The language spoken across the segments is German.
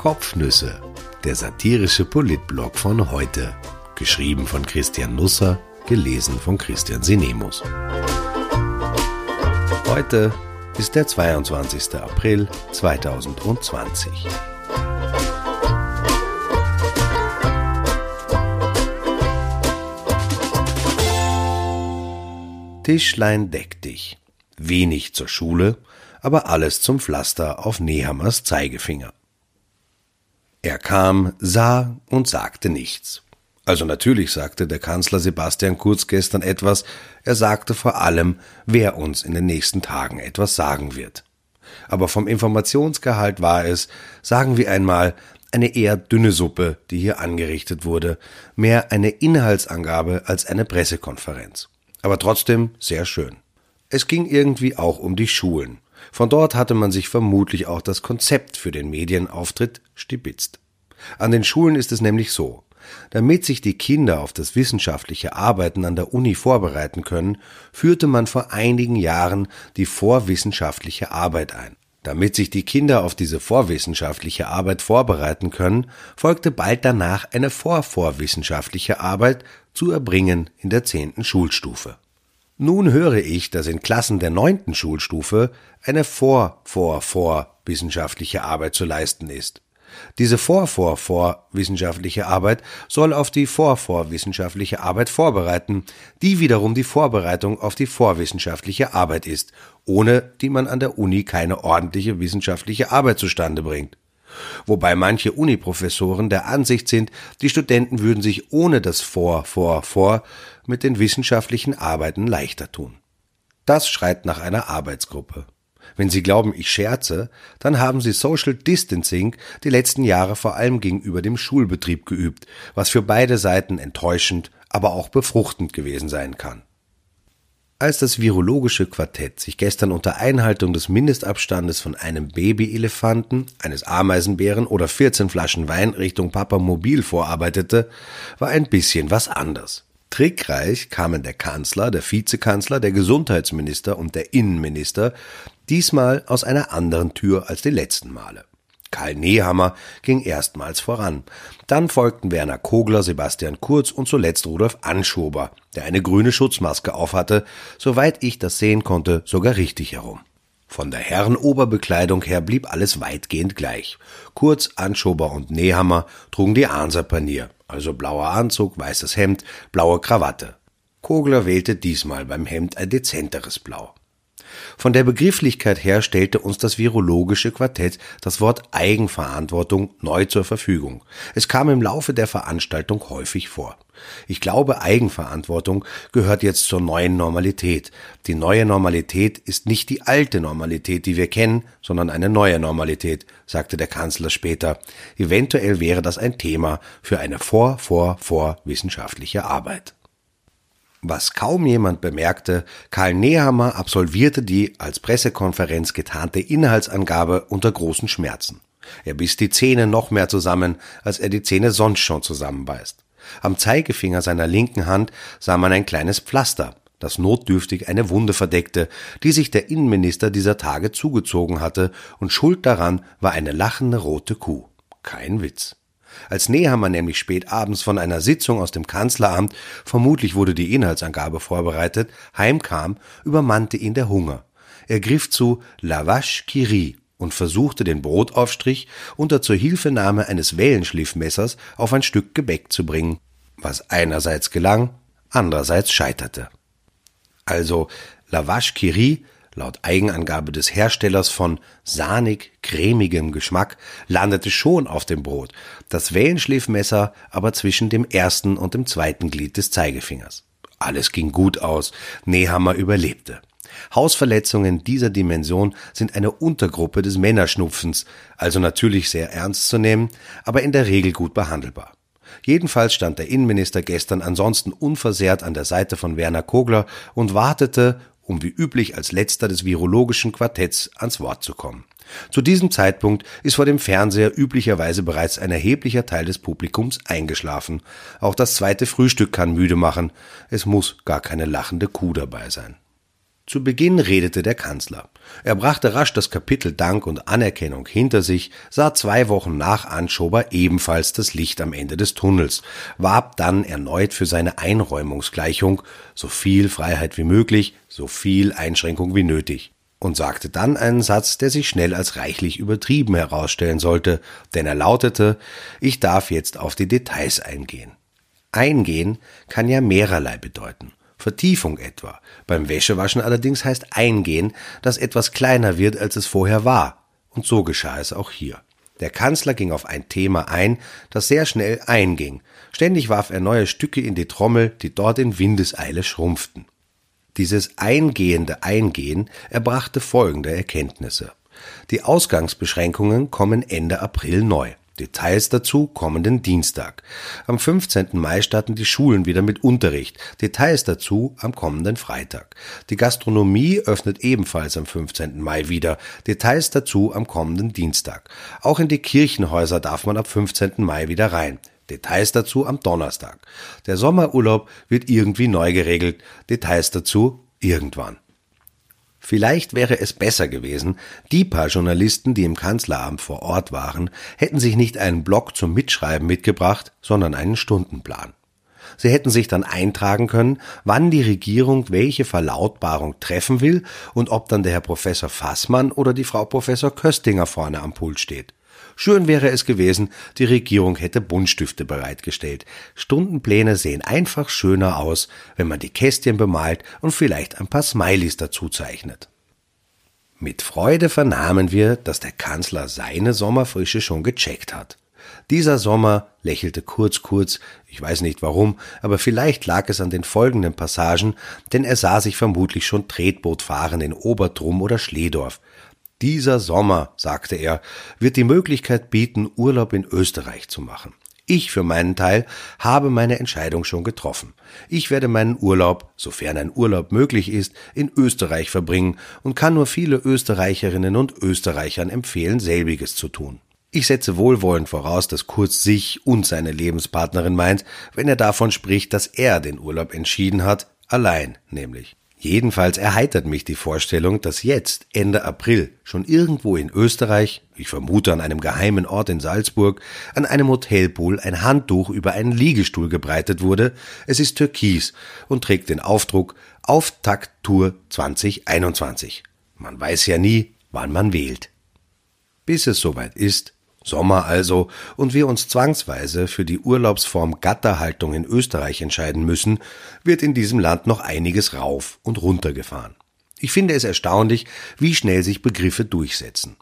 Kopfnüsse, der satirische Politblog von heute. Geschrieben von Christian Nusser, gelesen von Christian Sinemus. Heute ist der 22. April 2020. Tischlein deck dich. Wenig zur Schule, aber alles zum Pflaster auf Nehammers Zeigefinger. Er kam, sah und sagte nichts. Also natürlich sagte der Kanzler Sebastian Kurz gestern etwas, er sagte vor allem, wer uns in den nächsten Tagen etwas sagen wird. Aber vom Informationsgehalt war es, sagen wir einmal, eine eher dünne Suppe, die hier angerichtet wurde, mehr eine Inhaltsangabe als eine Pressekonferenz. Aber trotzdem sehr schön. Es ging irgendwie auch um die Schulen. Von dort hatte man sich vermutlich auch das Konzept für den Medienauftritt stibitzt. An den Schulen ist es nämlich so. Damit sich die Kinder auf das wissenschaftliche Arbeiten an der Uni vorbereiten können, führte man vor einigen Jahren die vorwissenschaftliche Arbeit ein. Damit sich die Kinder auf diese vorwissenschaftliche Arbeit vorbereiten können, folgte bald danach eine vorvorwissenschaftliche Arbeit zu erbringen in der zehnten Schulstufe. Nun höre ich, dass in Klassen der neunten Schulstufe eine vor-vor-vor-wissenschaftliche Arbeit zu leisten ist. Diese vor-vor-vor-wissenschaftliche Arbeit soll auf die vor-vor-wissenschaftliche Arbeit vorbereiten, die wiederum die Vorbereitung auf die vorwissenschaftliche Arbeit ist, ohne die man an der Uni keine ordentliche wissenschaftliche Arbeit zustande bringt. Wobei manche Uniprofessoren der Ansicht sind, die Studenten würden sich ohne das Vor, Vor, Vor mit den wissenschaftlichen Arbeiten leichter tun. Das schreit nach einer Arbeitsgruppe. Wenn Sie glauben, ich scherze, dann haben Sie Social Distancing die letzten Jahre vor allem gegenüber dem Schulbetrieb geübt, was für beide Seiten enttäuschend, aber auch befruchtend gewesen sein kann. Als das virologische Quartett sich gestern unter Einhaltung des Mindestabstandes von einem Babyelefanten, eines Ameisenbären oder 14 Flaschen Wein Richtung Papa Mobil vorarbeitete, war ein bisschen was anders. Trickreich kamen der Kanzler, der Vizekanzler, der Gesundheitsminister und der Innenminister diesmal aus einer anderen Tür als die letzten Male. Karl Nehammer ging erstmals voran. Dann folgten Werner Kogler, Sebastian Kurz und zuletzt Rudolf Anschober, der eine grüne Schutzmaske aufhatte, soweit ich das sehen konnte, sogar richtig herum. Von der Herrenoberbekleidung her blieb alles weitgehend gleich. Kurz, Anschober und Nehammer trugen die Anserpanier, also blauer Anzug, weißes Hemd, blaue Krawatte. Kogler wählte diesmal beim Hemd ein dezenteres Blau. Von der Begrifflichkeit her stellte uns das virologische Quartett das Wort Eigenverantwortung neu zur Verfügung. Es kam im Laufe der Veranstaltung häufig vor. Ich glaube, Eigenverantwortung gehört jetzt zur neuen Normalität. Die neue Normalität ist nicht die alte Normalität, die wir kennen, sondern eine neue Normalität, sagte der Kanzler später. Eventuell wäre das ein Thema für eine vor, vor, vor wissenschaftliche Arbeit. Was kaum jemand bemerkte, Karl Nehammer absolvierte die als Pressekonferenz getarnte Inhaltsangabe unter großen Schmerzen. Er biss die Zähne noch mehr zusammen, als er die Zähne sonst schon zusammenbeißt. Am Zeigefinger seiner linken Hand sah man ein kleines Pflaster, das notdürftig eine Wunde verdeckte, die sich der Innenminister dieser Tage zugezogen hatte, und schuld daran war eine lachende rote Kuh. Kein Witz. Als Nehammer nämlich spät abends von einer Sitzung aus dem Kanzleramt, vermutlich wurde die Inhaltsangabe vorbereitet, heimkam, übermannte ihn der Hunger. Er griff zu Lavache Kiri und versuchte den Brotaufstrich unter Zuhilfenahme eines Wellenschliffmessers auf ein Stück Gebäck zu bringen, was einerseits gelang, andererseits scheiterte. Also Lavache Kiri laut Eigenangabe des Herstellers von sahnig cremigem Geschmack, landete schon auf dem Brot, das Wellenschliffmesser aber zwischen dem ersten und dem zweiten Glied des Zeigefingers. Alles ging gut aus, Nehammer überlebte. Hausverletzungen dieser Dimension sind eine Untergruppe des Männerschnupfens, also natürlich sehr ernst zu nehmen, aber in der Regel gut behandelbar. Jedenfalls stand der Innenminister gestern ansonsten unversehrt an der Seite von Werner Kogler und wartete, um wie üblich als letzter des virologischen Quartetts ans Wort zu kommen. Zu diesem Zeitpunkt ist vor dem Fernseher üblicherweise bereits ein erheblicher Teil des Publikums eingeschlafen. Auch das zweite Frühstück kann müde machen. Es muss gar keine lachende Kuh dabei sein. Zu Beginn redete der Kanzler. Er brachte rasch das Kapitel Dank und Anerkennung hinter sich, sah zwei Wochen nach Anschober ebenfalls das Licht am Ende des Tunnels, warb dann erneut für seine Einräumungsgleichung, so viel Freiheit wie möglich, so viel Einschränkung wie nötig, und sagte dann einen Satz, der sich schnell als reichlich übertrieben herausstellen sollte, denn er lautete, ich darf jetzt auf die Details eingehen. Eingehen kann ja mehrerlei bedeuten. Vertiefung etwa. Beim Wäschewaschen allerdings heißt eingehen, dass etwas kleiner wird, als es vorher war. Und so geschah es auch hier. Der Kanzler ging auf ein Thema ein, das sehr schnell einging. Ständig warf er neue Stücke in die Trommel, die dort in Windeseile schrumpften. Dieses eingehende Eingehen erbrachte folgende Erkenntnisse. Die Ausgangsbeschränkungen kommen Ende April neu. Details dazu kommenden Dienstag. Am 15. Mai starten die Schulen wieder mit Unterricht. Details dazu am kommenden Freitag. Die Gastronomie öffnet ebenfalls am 15. Mai wieder. Details dazu am kommenden Dienstag. Auch in die Kirchenhäuser darf man ab 15. Mai wieder rein. Details dazu am Donnerstag. Der Sommerurlaub wird irgendwie neu geregelt. Details dazu irgendwann. Vielleicht wäre es besser gewesen, die paar Journalisten, die im Kanzleramt vor Ort waren, hätten sich nicht einen Block zum Mitschreiben mitgebracht, sondern einen Stundenplan. Sie hätten sich dann eintragen können, wann die Regierung welche Verlautbarung treffen will und ob dann der Herr Professor Fassmann oder die Frau Professor Köstinger vorne am Pult steht. Schön wäre es gewesen, die Regierung hätte Buntstifte bereitgestellt. Stundenpläne sehen einfach schöner aus, wenn man die Kästchen bemalt und vielleicht ein paar Smileys dazu zeichnet. Mit Freude vernahmen wir, dass der Kanzler seine Sommerfrische schon gecheckt hat. Dieser Sommer lächelte Kurz Kurz, ich weiß nicht warum, aber vielleicht lag es an den folgenden Passagen, denn er sah sich vermutlich schon Tretboot fahren in Obertrum oder Schledorf. Dieser Sommer, sagte er, wird die Möglichkeit bieten, Urlaub in Österreich zu machen. Ich für meinen Teil habe meine Entscheidung schon getroffen. Ich werde meinen Urlaub, sofern ein Urlaub möglich ist, in Österreich verbringen und kann nur viele Österreicherinnen und Österreichern empfehlen, selbiges zu tun. Ich setze wohlwollend voraus, dass Kurz sich und seine Lebenspartnerin meint, wenn er davon spricht, dass er den Urlaub entschieden hat, allein nämlich. Jedenfalls erheitert mich die Vorstellung, dass jetzt, Ende April, schon irgendwo in Österreich, ich vermute an einem geheimen Ort in Salzburg, an einem Hotelpool ein Handtuch über einen Liegestuhl gebreitet wurde. Es ist türkis und trägt den Aufdruck Auftakt-Tour 2021. Man weiß ja nie, wann man wählt. Bis es soweit ist, Sommer also, und wir uns zwangsweise für die Urlaubsform Gatterhaltung in Österreich entscheiden müssen, wird in diesem Land noch einiges rauf und runter gefahren. Ich finde es erstaunlich, wie schnell sich Begriffe durchsetzen.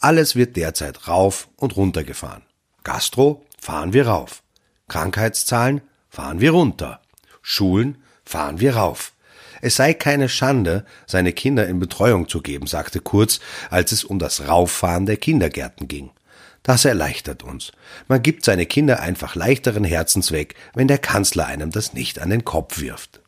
Alles wird derzeit rauf und runter gefahren. Gastro fahren wir rauf. Krankheitszahlen fahren wir runter. Schulen fahren wir rauf. Es sei keine Schande, seine Kinder in Betreuung zu geben, sagte Kurz, als es um das Rauffahren der Kindergärten ging. Das erleichtert uns. Man gibt seine Kinder einfach leichteren Herzens weg, wenn der Kanzler einem das nicht an den Kopf wirft.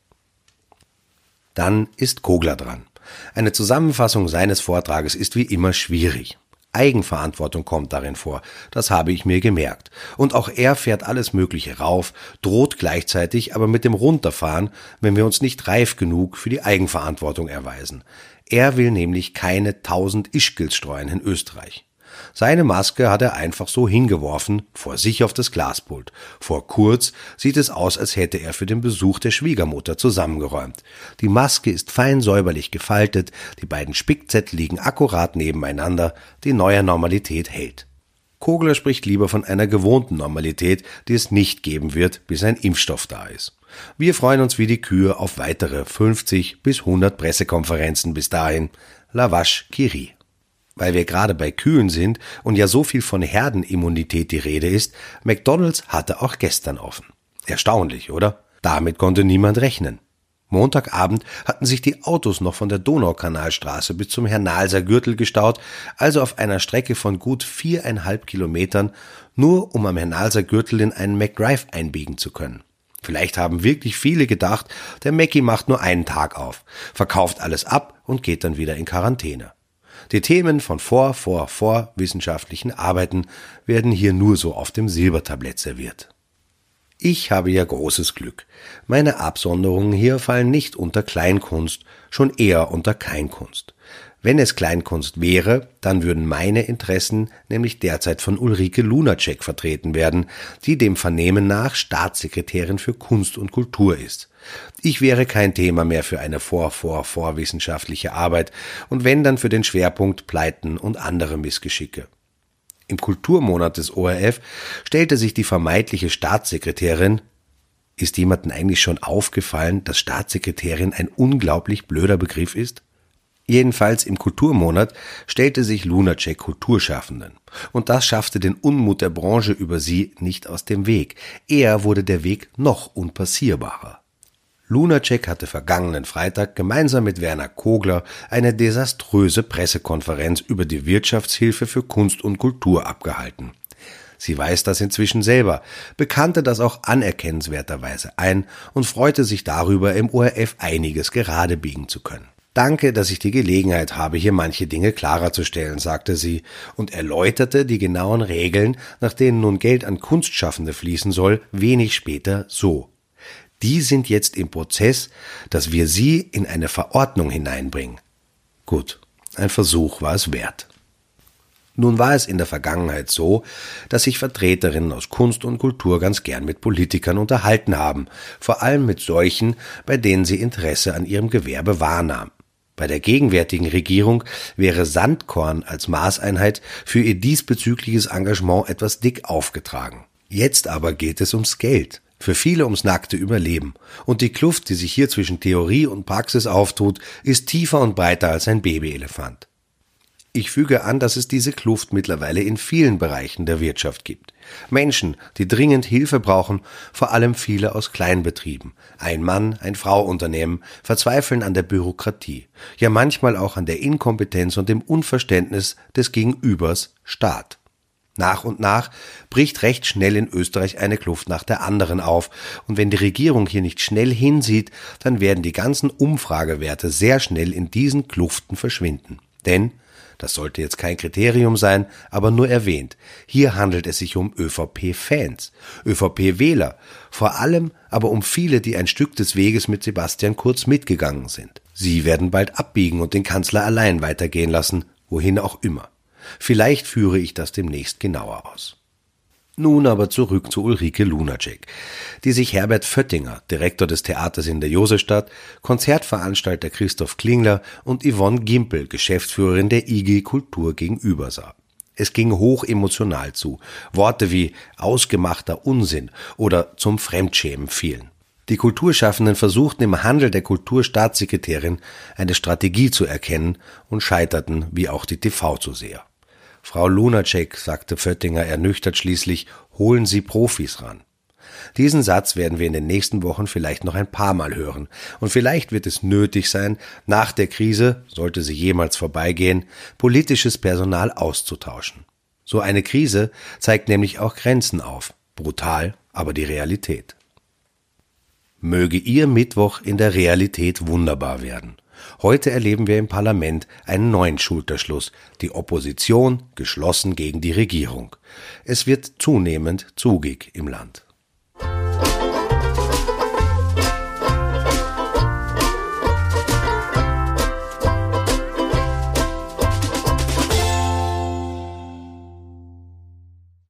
Dann ist Kogler dran. Eine Zusammenfassung seines Vortrages ist wie immer schwierig. Eigenverantwortung kommt darin vor, das habe ich mir gemerkt. Und auch er fährt alles Mögliche rauf, droht gleichzeitig aber mit dem Runterfahren, wenn wir uns nicht reif genug für die Eigenverantwortung erweisen. Er will nämlich keine tausend Ischgels streuen in Österreich. Seine Maske hat er einfach so hingeworfen, vor sich auf das Glaspult. Vor Kurz sieht es aus, als hätte er für den Besuch der Schwiegermutter zusammengeräumt. Die Maske ist fein säuberlich gefaltet, die beiden Spickzettel liegen akkurat nebeneinander, die neue Normalität hält. Kogler spricht lieber von einer gewohnten Normalität, die es nicht geben wird, bis ein Impfstoff da ist. Wir freuen uns wie die Kühe auf weitere 50 bis 100 Pressekonferenzen bis dahin. Lavash Kiri. Weil wir gerade bei Kühen sind und ja so viel von Herdenimmunität die Rede ist, McDonald's hatte auch gestern offen. Erstaunlich, oder? Damit konnte niemand rechnen. Montagabend hatten sich die Autos noch von der Donaukanalstraße bis zum Hernalser Gürtel gestaut, also auf einer Strecke von gut viereinhalb Kilometern, nur um am Hernalser Gürtel in einen McDrive einbiegen zu können. Vielleicht haben wirklich viele gedacht, der Mackie macht nur einen Tag auf, verkauft alles ab und geht dann wieder in Quarantäne. Die Themen von vor, vor, vor wissenschaftlichen Arbeiten werden hier nur so auf dem Silbertablett serviert. Ich habe ja großes Glück. Meine Absonderungen hier fallen nicht unter Kleinkunst, schon eher unter Keinkunst. Wenn es Kleinkunst wäre, dann würden meine Interessen nämlich derzeit von Ulrike Lunacek vertreten werden, die dem Vernehmen nach Staatssekretärin für Kunst und Kultur ist. Ich wäre kein Thema mehr für eine vor-vor-vorwissenschaftliche Arbeit und wenn dann für den Schwerpunkt Pleiten und andere Missgeschicke. Im Kulturmonat des ORF stellte sich die vermeintliche Staatssekretärin ist jemandem eigentlich schon aufgefallen, dass Staatssekretärin ein unglaublich blöder Begriff ist? Jedenfalls im Kulturmonat stellte sich Lunacek Kulturschaffenden. Und das schaffte den Unmut der Branche über sie nicht aus dem Weg. Eher wurde der Weg noch unpassierbarer. Lunacek hatte vergangenen Freitag gemeinsam mit Werner Kogler eine desaströse Pressekonferenz über die Wirtschaftshilfe für Kunst und Kultur abgehalten. Sie weiß das inzwischen selber, bekannte das auch anerkennenswerterweise ein und freute sich darüber, im ORF einiges gerade biegen zu können. Danke, dass ich die Gelegenheit habe, hier manche Dinge klarer zu stellen, sagte sie und erläuterte die genauen Regeln, nach denen nun Geld an Kunstschaffende fließen soll, wenig später so. Die sind jetzt im Prozess, dass wir sie in eine Verordnung hineinbringen. Gut, ein Versuch war es wert. Nun war es in der Vergangenheit so, dass sich Vertreterinnen aus Kunst und Kultur ganz gern mit Politikern unterhalten haben, vor allem mit solchen, bei denen sie Interesse an ihrem Gewerbe wahrnahmen. Bei der gegenwärtigen Regierung wäre Sandkorn als Maßeinheit für ihr diesbezügliches Engagement etwas dick aufgetragen. Jetzt aber geht es ums Geld, für viele ums nackte Überleben. Und die Kluft, die sich hier zwischen Theorie und Praxis auftut, ist tiefer und breiter als ein Babyelefant. Ich füge an, dass es diese Kluft mittlerweile in vielen Bereichen der Wirtschaft gibt. Menschen, die dringend Hilfe brauchen, vor allem viele aus Kleinbetrieben. Ein Mann, ein Frau Unternehmen verzweifeln an der Bürokratie, ja manchmal auch an der Inkompetenz und dem Unverständnis des Gegenübers Staat. Nach und nach bricht recht schnell in Österreich eine Kluft nach der anderen auf, und wenn die Regierung hier nicht schnell hinsieht, dann werden die ganzen Umfragewerte sehr schnell in diesen Kluften verschwinden. Denn das sollte jetzt kein Kriterium sein, aber nur erwähnt. Hier handelt es sich um ÖVP-Fans, ÖVP-Wähler, vor allem aber um viele, die ein Stück des Weges mit Sebastian Kurz mitgegangen sind. Sie werden bald abbiegen und den Kanzler allein weitergehen lassen, wohin auch immer. Vielleicht führe ich das demnächst genauer aus. Nun aber zurück zu Ulrike Lunacek, die sich Herbert Föttinger, Direktor des Theaters in der Josefstadt, Konzertveranstalter Christoph Klingler und Yvonne Gimpel, Geschäftsführerin der IG Kultur gegenüber sah. Es ging hoch emotional zu. Worte wie ausgemachter Unsinn oder zum Fremdschämen fielen. Die Kulturschaffenden versuchten im Handel der Kulturstaatssekretärin eine Strategie zu erkennen und scheiterten wie auch die TV-Zuseher. Frau Lunacek, sagte Föttinger ernüchtert schließlich, holen Sie Profis ran. Diesen Satz werden wir in den nächsten Wochen vielleicht noch ein paar Mal hören. Und vielleicht wird es nötig sein, nach der Krise, sollte sie jemals vorbeigehen, politisches Personal auszutauschen. So eine Krise zeigt nämlich auch Grenzen auf. Brutal, aber die Realität. Möge Ihr Mittwoch in der Realität wunderbar werden. Heute erleben wir im Parlament einen neuen Schulterschluss, die Opposition geschlossen gegen die Regierung. Es wird zunehmend zugig im Land.